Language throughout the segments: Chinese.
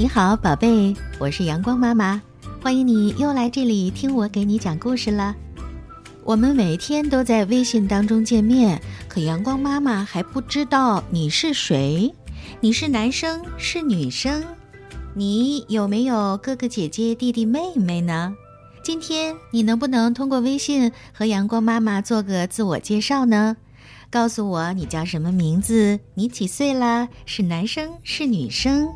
你好，宝贝，我是阳光妈妈，欢迎你又来这里听我给你讲故事了。我们每天都在微信当中见面，可阳光妈妈还不知道你是谁，你是男生是女生，你有没有哥哥姐姐弟弟妹妹呢？今天你能不能通过微信和阳光妈妈做个自我介绍呢？告诉我你叫什么名字，你几岁啦？是男生是女生？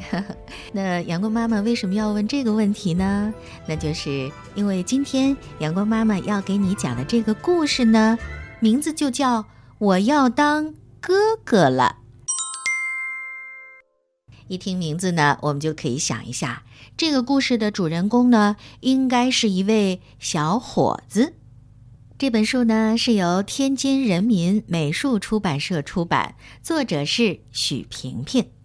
那阳光妈妈为什么要问这个问题呢？那就是因为今天阳光妈妈要给你讲的这个故事呢，名字就叫《我要当哥哥了》。一听名字呢，我们就可以想一下，这个故事的主人公呢，应该是一位小伙子。这本书呢是由天津人民美术出版社出版，作者是许平平。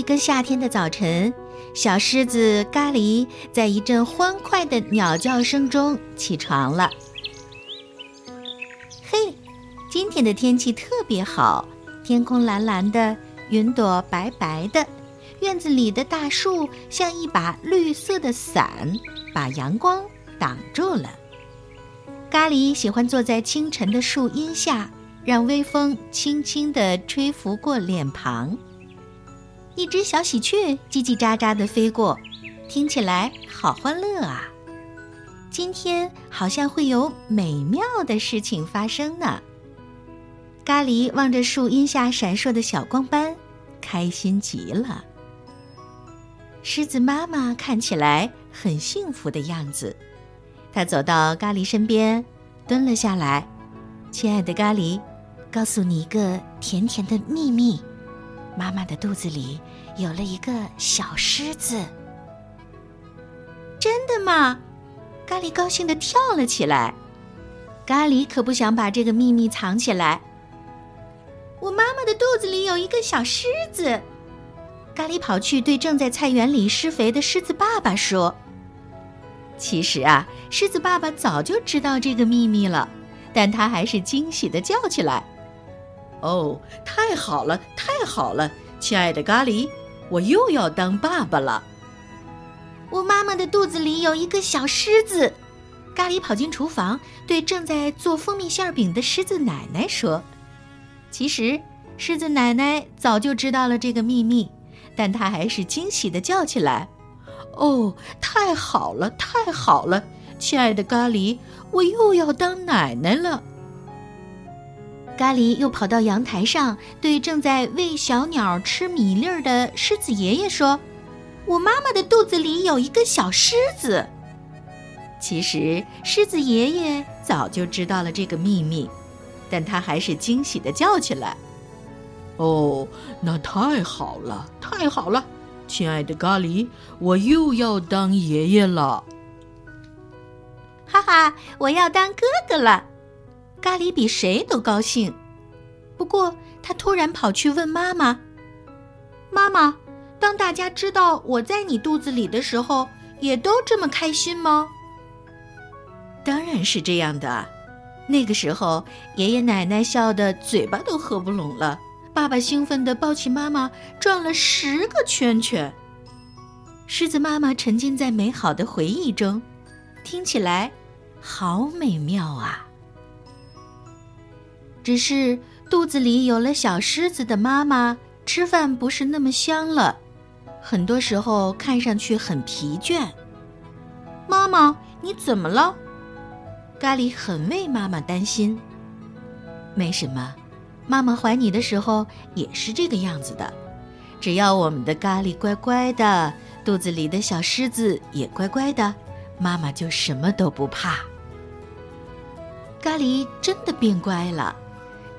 一个夏天的早晨，小狮子咖喱在一阵欢快的鸟叫声中起床了。嘿，今天的天气特别好，天空蓝蓝的，云朵白白的，院子里的大树像一把绿色的伞，把阳光挡住了。咖喱喜欢坐在清晨的树荫下，让微风轻轻地吹拂过脸庞。一只小喜鹊叽叽喳喳地飞过，听起来好欢乐啊！今天好像会有美妙的事情发生呢。咖喱望着树荫下闪烁的小光斑，开心极了。狮子妈妈看起来很幸福的样子，它走到咖喱身边，蹲了下来：“亲爱的咖喱，告诉你一个甜甜的秘密。”妈妈的肚子里有了一个小狮子。真的吗？咖喱高兴的跳了起来。咖喱可不想把这个秘密藏起来。我妈妈的肚子里有一个小狮子。咖喱跑去对正在菜园里施肥的狮子爸爸说：“其实啊，狮子爸爸早就知道这个秘密了，但他还是惊喜的叫起来。”哦，太好了，太好了，亲爱的咖喱，我又要当爸爸了。我妈妈的肚子里有一个小狮子。咖喱跑进厨房，对正在做蜂蜜馅饼的狮子奶奶说：“其实，狮子奶奶早就知道了这个秘密，但她还是惊喜的叫起来：‘哦，太好了，太好了，亲爱的咖喱，我又要当奶奶了。’”咖喱又跑到阳台上，对正在喂小鸟吃米粒儿的狮子爷爷说：“我妈妈的肚子里有一个小狮子。”其实，狮子爷爷早就知道了这个秘密，但他还是惊喜的叫起来：“哦，那太好了，太好了，亲爱的咖喱，我又要当爷爷了！”哈哈，我要当哥哥了。咖喱比谁都高兴，不过他突然跑去问妈妈：“妈妈，当大家知道我在你肚子里的时候，也都这么开心吗？”当然是这样的。那个时候，爷爷奶奶笑得嘴巴都合不拢了，爸爸兴奋地抱起妈妈，转了十个圈圈。狮子妈妈沉浸在美好的回忆中，听起来好美妙啊！只是肚子里有了小狮子的妈妈，吃饭不是那么香了，很多时候看上去很疲倦。妈妈，你怎么了？咖喱很为妈妈担心。没什么，妈妈怀你的时候也是这个样子的。只要我们的咖喱乖乖的，肚子里的小狮子也乖乖的，妈妈就什么都不怕。咖喱真的变乖了。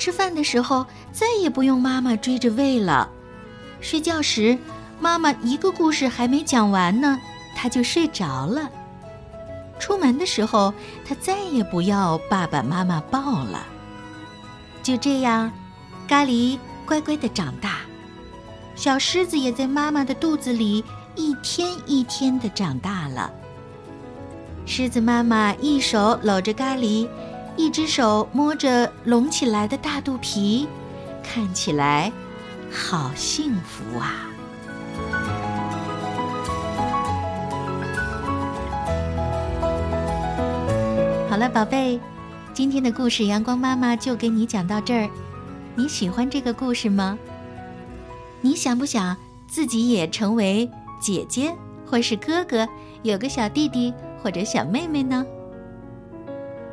吃饭的时候再也不用妈妈追着喂了，睡觉时妈妈一个故事还没讲完呢，他就睡着了。出门的时候他再也不要爸爸妈妈抱了。就这样，咖喱乖乖的长大，小狮子也在妈妈的肚子里一天一天的长大了。狮子妈妈一手搂着咖喱。一只手摸着隆起来的大肚皮，看起来好幸福啊！好了，宝贝，今天的故事阳光妈妈就给你讲到这儿。你喜欢这个故事吗？你想不想自己也成为姐姐或是哥哥，有个小弟弟或者小妹妹呢？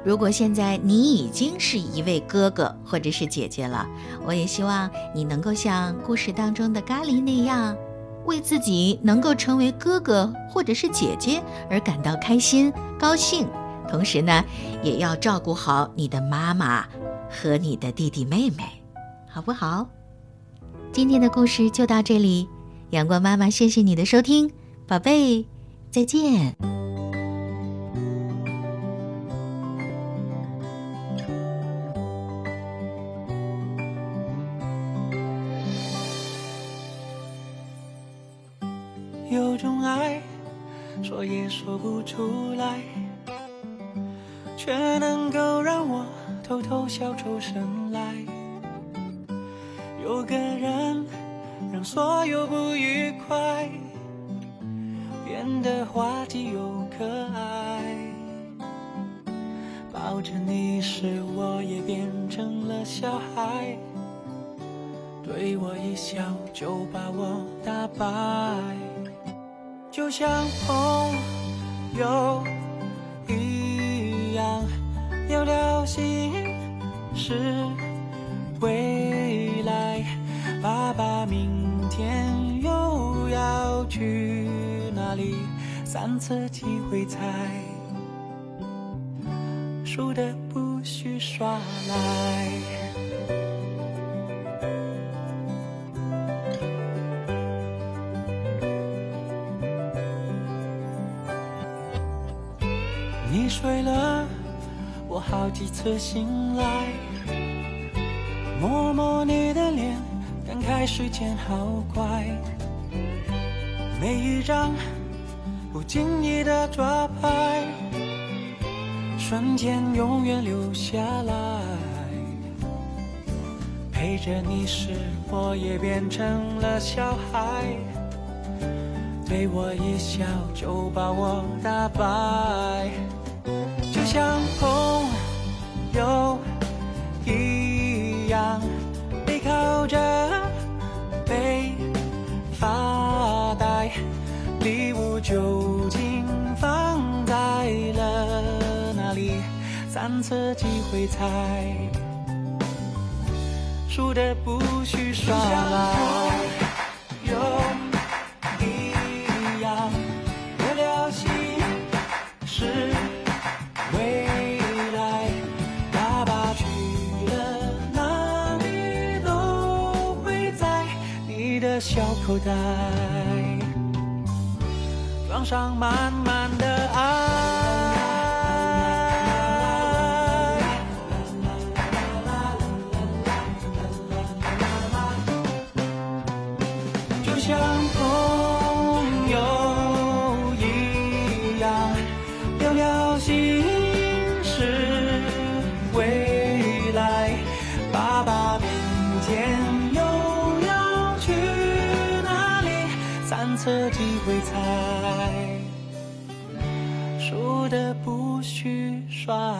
如果现在你已经是一位哥哥或者是姐姐了，我也希望你能够像故事当中的咖喱那样，为自己能够成为哥哥或者是姐姐而感到开心、高兴。同时呢，也要照顾好你的妈妈和你的弟弟妹妹，好不好？今天的故事就到这里，阳光妈妈谢谢你的收听，宝贝，再见。有种爱，说也说不出来。却能够让我偷偷笑出声来。有个人，让所有不愉快变得滑稽又可爱。抱着你时，我也变成了小孩，对我一笑就把我打败，就像朋友一样。聊聊心事，未来，爸爸明天又要去哪里？三次机会猜，输的不许耍赖。睡了。我好几次醒来，摸摸你的脸，感慨时间好快。每一张不经意的抓拍，瞬间永远留下来。陪着你时，我也变成了小孩，对我一笑就把我打败。就像朋友一样，背靠着背发呆，礼物究竟放在了哪里？三次机会猜，输的不许耍赖。口袋装上满满的爱，彻底会猜，输的不许耍赖。